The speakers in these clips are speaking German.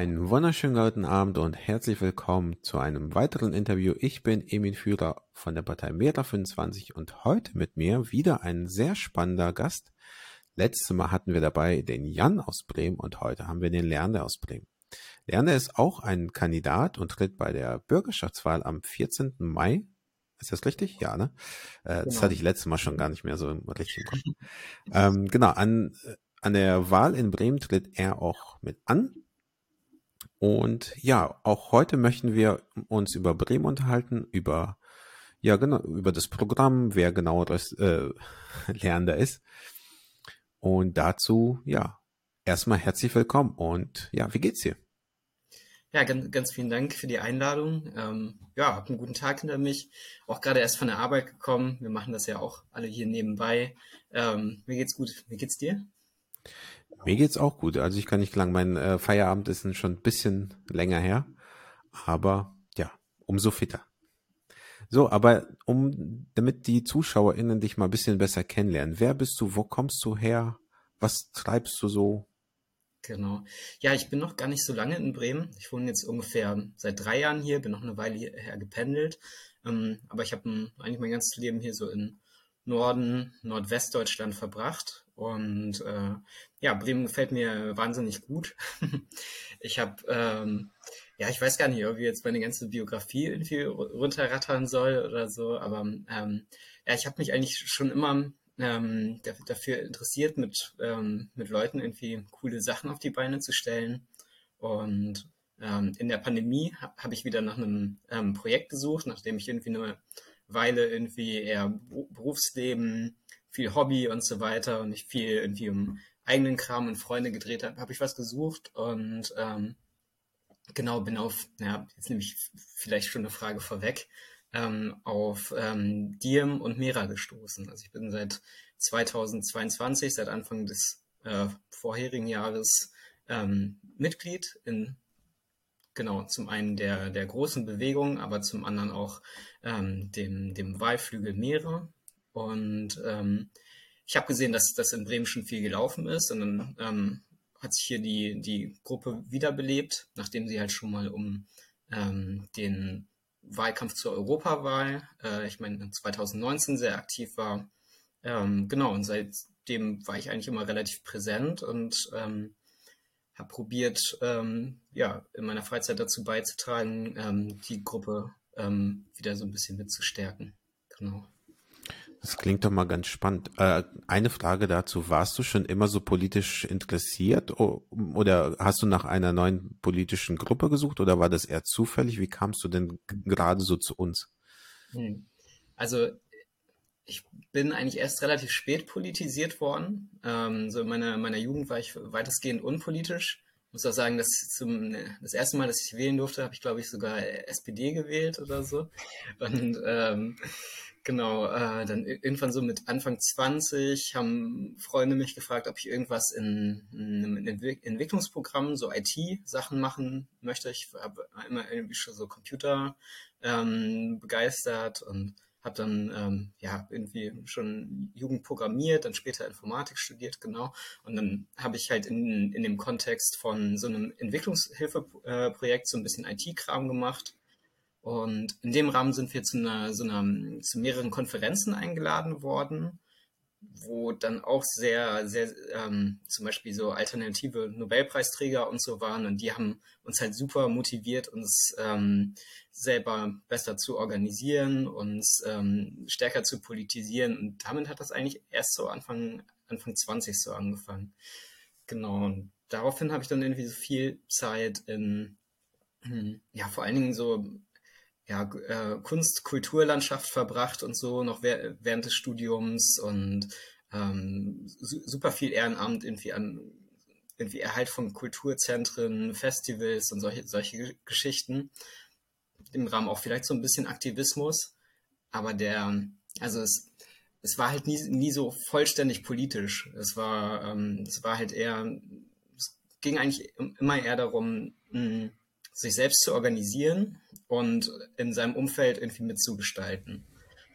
einen wunderschönen guten Abend und herzlich willkommen zu einem weiteren Interview. Ich bin Emin Führer von der Partei Meta 25 und heute mit mir wieder ein sehr spannender Gast. Letztes Mal hatten wir dabei den Jan aus Bremen und heute haben wir den Lernde aus Bremen. Lernde ist auch ein Kandidat und tritt bei der Bürgerschaftswahl am 14. Mai. Ist das richtig? Ja, ne? Äh, genau. Das hatte ich letztes Mal schon gar nicht mehr so richtig im Kopf. ähm, genau, an, an der Wahl in Bremen tritt er auch mit an und ja, auch heute möchten wir uns über Bremen unterhalten, über ja genau über das Programm, wer genau das äh, Lernender ist. Und dazu ja erstmal herzlich willkommen und ja, wie geht's dir? Ja, ganz, ganz vielen Dank für die Einladung. Ähm, ja, hab einen guten Tag hinter mich. Auch gerade erst von der Arbeit gekommen. Wir machen das ja auch alle hier nebenbei. Ähm, mir geht's gut. Wie geht's dir? Mir geht's auch gut. Also ich kann nicht klagen. Mein äh, Feierabend ist schon ein bisschen länger her, aber ja, umso fitter. So, aber um, damit die ZuschauerInnen dich mal ein bisschen besser kennenlernen, wer bist du, wo kommst du her, was treibst du so? Genau. Ja, ich bin noch gar nicht so lange in Bremen. Ich wohne jetzt ungefähr seit drei Jahren hier, bin noch eine Weile hierher gependelt. Ähm, aber ich habe eigentlich mein ganzes Leben hier so in Norden, Nordwestdeutschland verbracht. Und äh, ja, Bremen gefällt mir wahnsinnig gut. ich habe, ähm, ja, ich weiß gar nicht, ob ich jetzt meine ganze Biografie irgendwie runterrattern soll oder so, aber ähm, ja, ich habe mich eigentlich schon immer ähm, dafür interessiert, mit, ähm, mit Leuten irgendwie coole Sachen auf die Beine zu stellen. Und ähm, in der Pandemie habe ich wieder nach einem ähm, Projekt gesucht, nachdem ich irgendwie eine Weile irgendwie eher Berufsleben, viel Hobby und so weiter und ich viel irgendwie um eigenen Kram und Freunde gedreht habe, habe ich was gesucht und ähm, genau bin auf, ja, jetzt nehme ich vielleicht schon eine Frage vorweg, ähm, auf ähm, Diem und Mera gestoßen. Also ich bin seit 2022, seit Anfang des äh, vorherigen Jahres ähm, Mitglied in genau zum einen der, der großen Bewegung, aber zum anderen auch ähm, dem, dem Wahlflügel Meere. Und ähm, ich habe gesehen, dass das in Bremen schon viel gelaufen ist. Und dann ähm, hat sich hier die, die Gruppe wiederbelebt, nachdem sie halt schon mal um ähm, den Wahlkampf zur Europawahl, äh, ich meine 2019 sehr aktiv war. Ähm, genau, und seitdem war ich eigentlich immer relativ präsent und ähm, habe probiert, ähm, ja, in meiner Freizeit dazu beizutragen, ähm, die Gruppe ähm, wieder so ein bisschen mitzustärken. Genau. Das klingt doch mal ganz spannend. Äh, eine Frage dazu, warst du schon immer so politisch interessiert oder hast du nach einer neuen politischen Gruppe gesucht oder war das eher zufällig? Wie kamst du denn gerade so zu uns? Hm. Also ich bin eigentlich erst relativ spät politisiert worden. Ähm, so in meiner, meiner Jugend war ich weitestgehend unpolitisch. Ich muss auch sagen, dass zum, das erste Mal, dass ich wählen durfte, habe ich, glaube ich, sogar SPD gewählt oder so. Und ähm, Genau, äh, dann irgendwann so mit Anfang 20 haben Freunde mich gefragt, ob ich irgendwas in, in einem Entwick Entwicklungsprogramm, so IT-Sachen machen möchte. Ich habe immer irgendwie schon so Computer ähm, begeistert und habe dann ähm, ja irgendwie schon Jugend programmiert, dann später Informatik studiert, genau. Und dann habe ich halt in, in dem Kontext von so einem Entwicklungshilfeprojekt so ein bisschen IT-Kram gemacht und in dem Rahmen sind wir zu, einer, so einer, zu mehreren Konferenzen eingeladen worden, wo dann auch sehr, sehr ähm, zum Beispiel so alternative Nobelpreisträger und so waren. Und die haben uns halt super motiviert, uns ähm, selber besser zu organisieren, uns ähm, stärker zu politisieren. Und damit hat das eigentlich erst so Anfang, Anfang 20 so angefangen. Genau. Und daraufhin habe ich dann irgendwie so viel Zeit in, hm, ja, vor allen Dingen so ja, äh, Kunst, Kulturlandschaft verbracht und so noch während des Studiums und ähm, su super viel Ehrenamt irgendwie an irgendwie Erhalt von Kulturzentren, Festivals und solche, solche Geschichten. Im Rahmen auch vielleicht so ein bisschen Aktivismus. Aber der, also es, es war halt nie, nie so vollständig politisch. Es war, ähm, es war halt eher, es ging eigentlich immer eher darum, mh, sich selbst zu organisieren und in seinem Umfeld irgendwie mitzugestalten.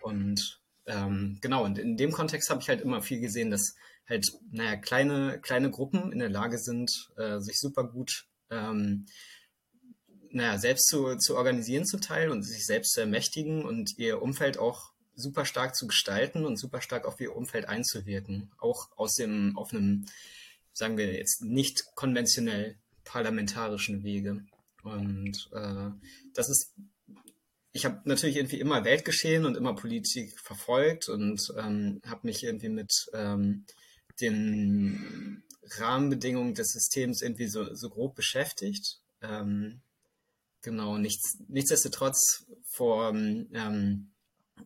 Und ähm, genau, und in dem Kontext habe ich halt immer viel gesehen, dass halt, naja, kleine, kleine Gruppen in der Lage sind, äh, sich super gut ähm, naja, selbst zu, zu organisieren zum Teil und sich selbst zu ermächtigen und ihr Umfeld auch super stark zu gestalten und super stark auf ihr Umfeld einzuwirken. Auch aus dem, auf einem, sagen wir jetzt nicht konventionell parlamentarischen Wege. Und äh, das ist, ich habe natürlich irgendwie immer Weltgeschehen und immer Politik verfolgt und ähm, habe mich irgendwie mit ähm, den Rahmenbedingungen des Systems irgendwie so, so grob beschäftigt. Ähm, genau, nichts, nichtsdestotrotz vor, ähm,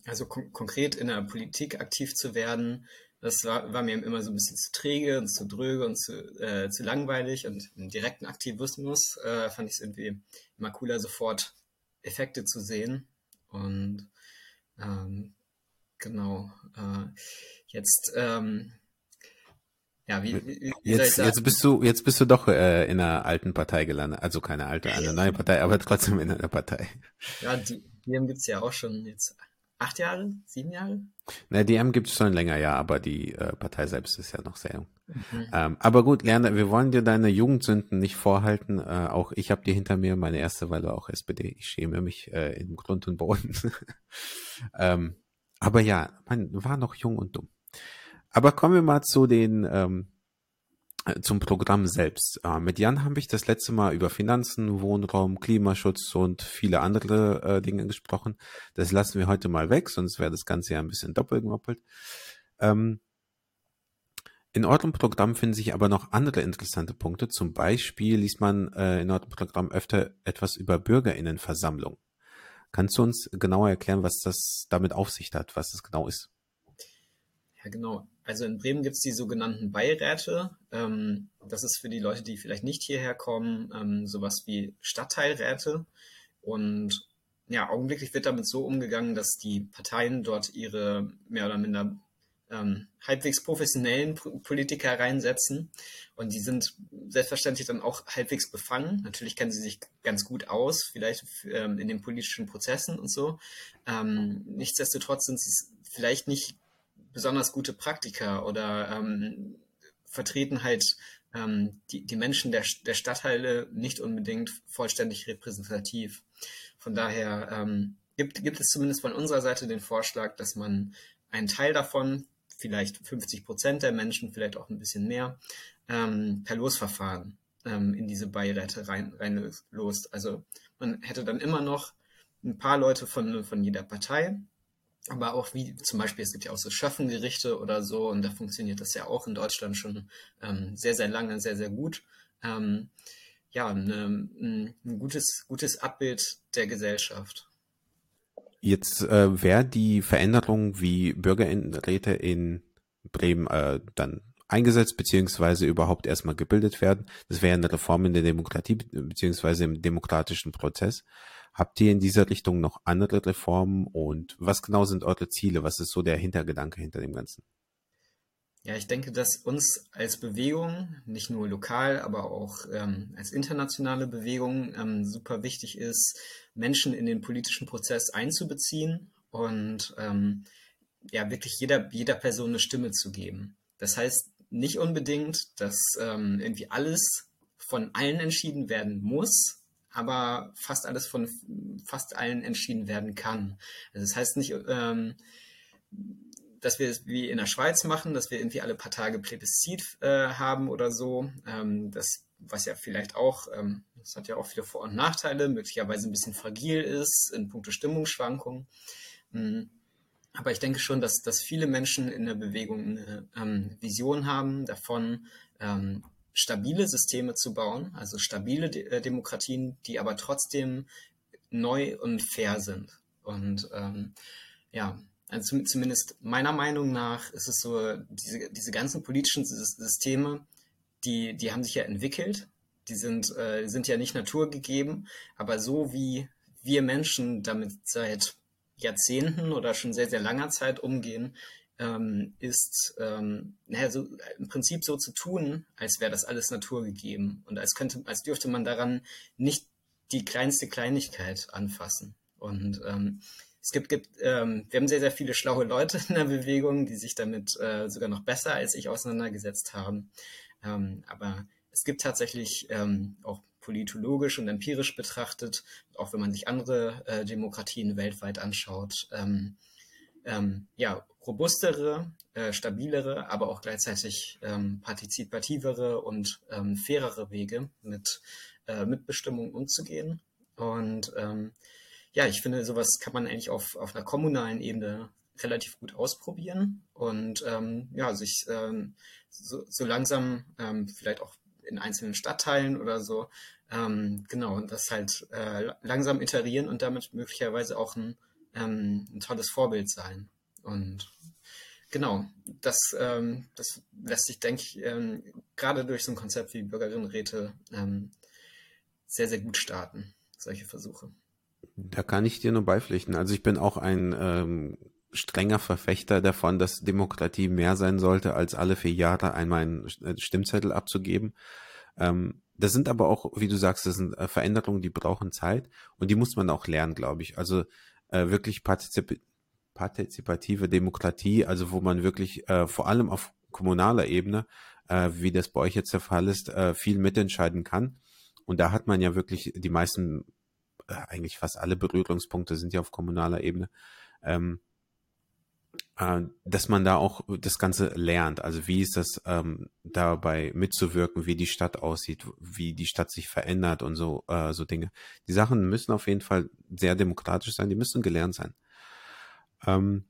also kon konkret in der Politik aktiv zu werden, das war, war, mir immer so ein bisschen zu träge und zu dröge und zu, äh, zu langweilig und im direkten Aktivismus äh, fand ich es irgendwie immer cooler, sofort Effekte zu sehen. Und ähm, genau, äh, jetzt ähm, ja, wie, wie, jetzt, jetzt bist du, jetzt bist du doch äh, in einer alten Partei gelandet. Also keine alte, eine neue Partei, aber trotzdem in einer Partei. Ja, die DM gibt's ja auch schon jetzt acht Jahre, sieben Jahre? Na, DM gibt's schon länger, ja, aber die äh, Partei selbst ist ja noch sehr jung. Mhm. Ähm, aber gut, Lerner, wir wollen dir deine Jugendsünden nicht vorhalten. Äh, auch ich habe die hinter mir, meine erste Wahl war auch SPD. Ich schäme mich äh, im Grund und Boden. ähm, aber ja, man war noch jung und dumm. Aber kommen wir mal zu den ähm, äh, zum Programm selbst. Äh, mit Jan habe ich das letzte Mal über Finanzen, Wohnraum, Klimaschutz und viele andere äh, Dinge gesprochen. Das lassen wir heute mal weg, sonst wäre das Ganze ja ein bisschen doppelt gemoppelt. Ähm, in eurem Programm finden sich aber noch andere interessante Punkte. Zum Beispiel liest man äh, in eurem Programm öfter etwas über Bürgerinnenversammlung. Kannst du uns genauer erklären, was das damit auf sich hat, was das genau ist? Ja, genau. Also in Bremen gibt es die sogenannten Beiräte. Ähm, das ist für die Leute, die vielleicht nicht hierher kommen, ähm, sowas wie Stadtteilräte. Und ja, augenblicklich wird damit so umgegangen, dass die Parteien dort ihre mehr oder minder ähm, halbwegs professionellen Politiker reinsetzen. Und die sind selbstverständlich dann auch halbwegs befangen. Natürlich kennen sie sich ganz gut aus, vielleicht ähm, in den politischen Prozessen und so. Ähm, nichtsdestotrotz sind sie vielleicht nicht besonders gute Praktiker oder ähm, vertreten halt ähm, die, die Menschen der, der Stadtteile nicht unbedingt vollständig repräsentativ. Von daher ähm, gibt, gibt es zumindest von unserer Seite den Vorschlag, dass man einen Teil davon, vielleicht 50 Prozent der Menschen, vielleicht auch ein bisschen mehr, ähm, per Losverfahren ähm, in diese Beiräte rein, reinlost. Also man hätte dann immer noch ein paar Leute von, von jeder Partei, aber auch wie zum Beispiel, es gibt ja auch so Schöffengerichte oder so, und da funktioniert das ja auch in Deutschland schon ähm, sehr, sehr lange, sehr, sehr gut. Ähm, ja, eine, ein, gutes, gutes Abbild der Gesellschaft. Jetzt äh, wäre die Veränderung, wie Bürgerinnenräte in Bremen äh, dann eingesetzt beziehungsweise überhaupt erstmal gebildet werden. Das wäre eine Reform in der Demokratie beziehungsweise im demokratischen Prozess. Habt ihr in dieser Richtung noch andere Reformen und was genau sind eure Ziele? Was ist so der Hintergedanke hinter dem Ganzen? Ja, ich denke, dass uns als Bewegung, nicht nur lokal, aber auch ähm, als internationale Bewegung ähm, super wichtig ist, Menschen in den politischen Prozess einzubeziehen und ähm, ja, wirklich jeder, jeder Person eine Stimme zu geben. Das heißt nicht unbedingt, dass ähm, irgendwie alles von allen entschieden werden muss, aber fast alles von fast allen entschieden werden kann. Also das heißt nicht, ähm, dass wir es wie in der Schweiz machen, dass wir irgendwie alle paar Tage Plebiszit äh, haben oder so. Ähm, das, was ja vielleicht auch, ähm, das hat ja auch viele Vor- und Nachteile, möglicherweise ein bisschen fragil ist in puncto Stimmungsschwankungen. Mhm. Aber ich denke schon, dass, dass viele Menschen in der Bewegung eine ähm, Vision haben davon, ähm, stabile Systeme zu bauen, also stabile De äh, Demokratien, die aber trotzdem neu und fair sind. Und ähm, ja, also zumindest meiner Meinung nach ist es so, diese, diese ganzen politischen Systeme, die, die haben sich ja entwickelt, die sind, äh, sind ja nicht naturgegeben, aber so wie wir Menschen damit seit Jahrzehnten oder schon sehr, sehr langer Zeit umgehen, ähm, ist ähm, naja, so, im Prinzip so zu tun, als wäre das alles naturgegeben und als könnte, als dürfte man daran nicht die kleinste Kleinigkeit anfassen. Und ähm, es gibt, gibt ähm, wir haben sehr, sehr viele schlaue Leute in der Bewegung, die sich damit äh, sogar noch besser als ich auseinandergesetzt haben. Ähm, aber es gibt tatsächlich ähm, auch politologisch und empirisch betrachtet, auch wenn man sich andere äh, Demokratien weltweit anschaut, ähm, ähm, ja, robustere, äh, stabilere, aber auch gleichzeitig ähm, partizipativere und ähm, fairere Wege mit äh, Mitbestimmung umzugehen. Und ähm, ja, ich finde, sowas kann man eigentlich auf, auf einer kommunalen Ebene relativ gut ausprobieren und ähm, ja, sich ähm, so, so langsam ähm, vielleicht auch in einzelnen Stadtteilen oder so, ähm, genau, und das halt äh, langsam iterieren und damit möglicherweise auch ein, ähm, ein tolles Vorbild sein. Und genau, das, ähm, das lässt sich, denke ich, ähm, gerade durch so ein Konzept wie Bürgerinnenräte ähm, sehr, sehr gut starten, solche Versuche. Da kann ich dir nur beipflichten. Also ich bin auch ein ähm, strenger Verfechter davon, dass Demokratie mehr sein sollte, als alle vier Jahre einmal einen äh, Stimmzettel abzugeben. Ähm, das sind aber auch, wie du sagst, das sind äh, Veränderungen, die brauchen Zeit und die muss man auch lernen, glaube ich. Also äh, wirklich partizip partizipative Demokratie, also wo man wirklich äh, vor allem auf kommunaler Ebene, äh, wie das bei euch jetzt der Fall ist, äh, viel mitentscheiden kann. Und da hat man ja wirklich die meisten, äh, eigentlich fast alle Berührungspunkte sind ja auf kommunaler Ebene. Ähm, äh, dass man da auch das Ganze lernt. Also wie ist das ähm, dabei mitzuwirken, wie die Stadt aussieht, wie die Stadt sich verändert und so äh, so Dinge. Die Sachen müssen auf jeden Fall sehr demokratisch sein, die müssen gelernt sein. Ähm,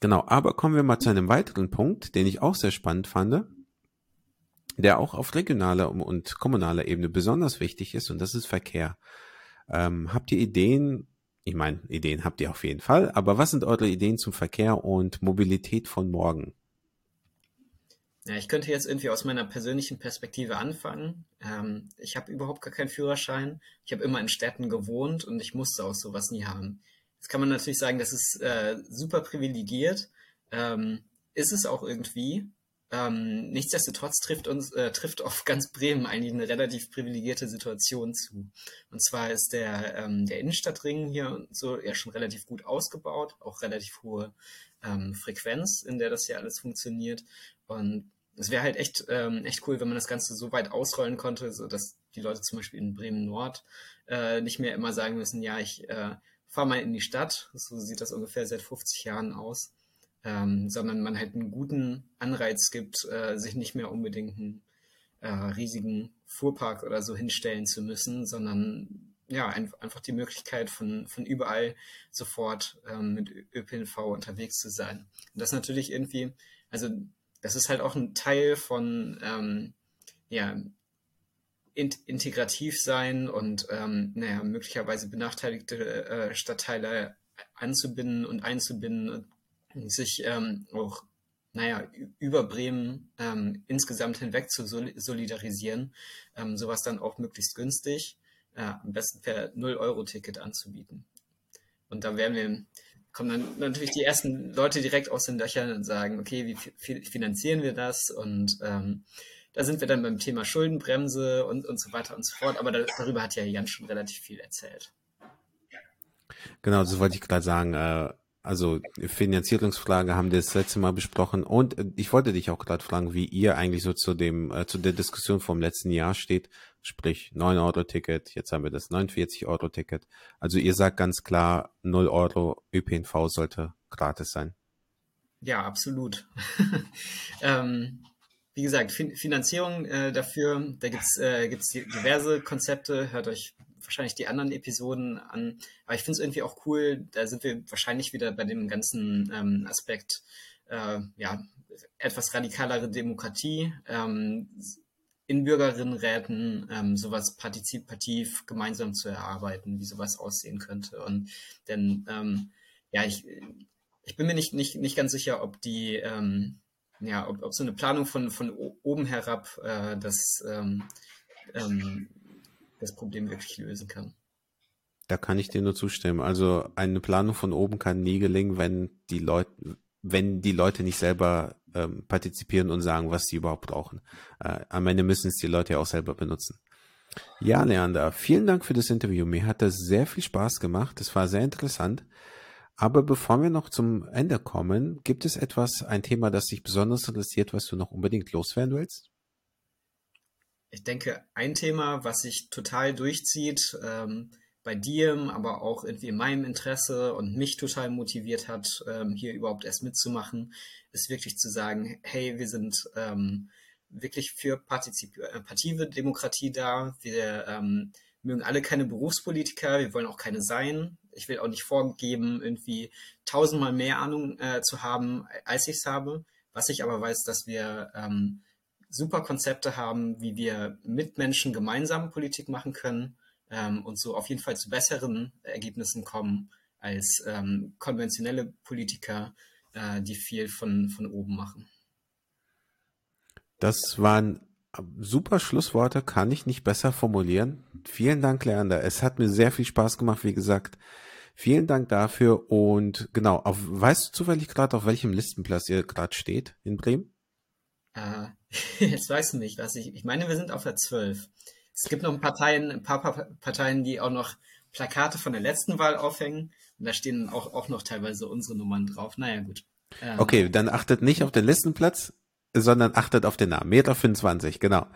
genau, aber kommen wir mal zu einem weiteren Punkt, den ich auch sehr spannend fand, der auch auf regionaler und kommunaler Ebene besonders wichtig ist, und das ist Verkehr. Ähm, habt ihr Ideen, ich meine, Ideen habt ihr auf jeden Fall, aber was sind eure Ideen zum Verkehr und Mobilität von morgen? Ja, ich könnte jetzt irgendwie aus meiner persönlichen Perspektive anfangen. Ähm, ich habe überhaupt gar keinen Führerschein. Ich habe immer in Städten gewohnt und ich musste auch sowas nie haben. Jetzt kann man natürlich sagen, das ist äh, super privilegiert. Ähm, ist es auch irgendwie. Ähm, nichtsdestotrotz trifft uns, äh, trifft auf ganz Bremen eigentlich eine relativ privilegierte Situation zu. Und zwar ist der, ähm, der Innenstadtring hier so ja schon relativ gut ausgebaut, auch relativ hohe ähm, Frequenz, in der das hier alles funktioniert. Und es wäre halt echt, ähm, echt cool, wenn man das Ganze so weit ausrollen konnte, so dass die Leute zum Beispiel in Bremen Nord äh, nicht mehr immer sagen müssen, ja, ich äh, fahre mal in die Stadt. So sieht das ungefähr seit 50 Jahren aus ähm, sondern man halt einen guten Anreiz gibt, äh, sich nicht mehr unbedingt einen äh, riesigen Fuhrpark oder so hinstellen zu müssen, sondern ja, ein, einfach die Möglichkeit von, von überall sofort ähm, mit ÖPNV unterwegs zu sein. Und das natürlich irgendwie, also das ist halt auch ein Teil von ähm, ja, in, integrativ sein und ähm, naja, möglicherweise benachteiligte äh, Stadtteile anzubinden und einzubinden und sich ähm, auch, naja, über Bremen ähm, insgesamt hinweg zu solidarisieren, ähm, sowas dann auch möglichst günstig, äh, am besten per 0-Euro-Ticket anzubieten. Und da werden wir, kommen dann natürlich die ersten Leute direkt aus den Löchern und sagen, okay, wie finanzieren wir das? Und ähm, da sind wir dann beim Thema Schuldenbremse und, und so weiter und so fort. Aber da, darüber hat ja Jan schon relativ viel erzählt. Genau, das wollte ich gerade sagen. Äh, also Finanzierungsfrage haben wir das letzte Mal besprochen und äh, ich wollte dich auch gerade fragen, wie ihr eigentlich so zu dem äh, zu der Diskussion vom letzten Jahr steht, sprich 9 Euro Ticket, jetzt haben wir das 49 Euro Ticket. Also ihr sagt ganz klar, 0 Euro ÖPNV sollte gratis sein. Ja, absolut. ähm, wie gesagt, fin Finanzierung äh, dafür, da gibt's äh, diverse Konzepte. Hört euch wahrscheinlich die anderen Episoden an. Aber ich finde es irgendwie auch cool, da sind wir wahrscheinlich wieder bei dem ganzen ähm, Aspekt, äh, ja, etwas radikalere Demokratie, ähm, in Bürgerinnenräten ähm, sowas partizipativ gemeinsam zu erarbeiten, wie sowas aussehen könnte. Und denn ähm, ja, ich, ich bin mir nicht, nicht, nicht ganz sicher, ob die ähm, ja, ob, ob so eine Planung von, von oben herab äh, das ähm, ähm, das Problem wirklich lösen kann. Da kann ich dir nur zustimmen. Also eine Planung von oben kann nie gelingen, wenn die Leute, wenn die Leute nicht selber ähm, partizipieren und sagen, was sie überhaupt brauchen. Äh, am Ende müssen es die Leute ja auch selber benutzen. Ja, Leander, vielen Dank für das Interview. Mir hat das sehr viel Spaß gemacht. Es war sehr interessant. Aber bevor wir noch zum Ende kommen, gibt es etwas, ein Thema, das dich besonders interessiert, was du noch unbedingt loswerden willst? Ich denke, ein Thema, was sich total durchzieht, ähm, bei dir, aber auch irgendwie in meinem Interesse und mich total motiviert hat, ähm, hier überhaupt erst mitzumachen, ist wirklich zu sagen, hey, wir sind ähm, wirklich für partizipative Demokratie da. Wir ähm, mögen alle keine Berufspolitiker, wir wollen auch keine sein. Ich will auch nicht vorgeben, irgendwie tausendmal mehr Ahnung äh, zu haben, als ich es habe. Was ich aber weiß, dass wir ähm, super Konzepte haben, wie wir mit Menschen gemeinsam Politik machen können ähm, und so auf jeden Fall zu besseren Ergebnissen kommen als ähm, konventionelle Politiker, äh, die viel von, von oben machen. Das waren super Schlussworte, kann ich nicht besser formulieren. Vielen Dank, Leander. Es hat mir sehr viel Spaß gemacht, wie gesagt. Vielen Dank dafür und genau, auf, weißt du zufällig gerade, auf welchem Listenplatz ihr gerade steht in Bremen? Äh, jetzt weiß ich nicht, was ich. Ich meine, wir sind auf der 12. Es gibt noch Parteien, ein paar Parteien, die auch noch Plakate von der letzten Wahl aufhängen. Und da stehen auch, auch noch teilweise unsere Nummern drauf. Naja, gut. Ähm, okay, dann achtet nicht auf den Listenplatz, sondern achtet auf den Namen. Meter 25, genau.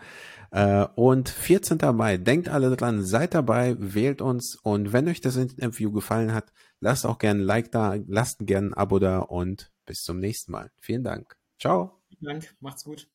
Äh, und 14. Mai, denkt alle dran, seid dabei, wählt uns und wenn euch das Interview gefallen hat, lasst auch gerne ein Like da, lasst gerne ein Abo da und bis zum nächsten Mal. Vielen Dank. Ciao. Dank, macht's gut.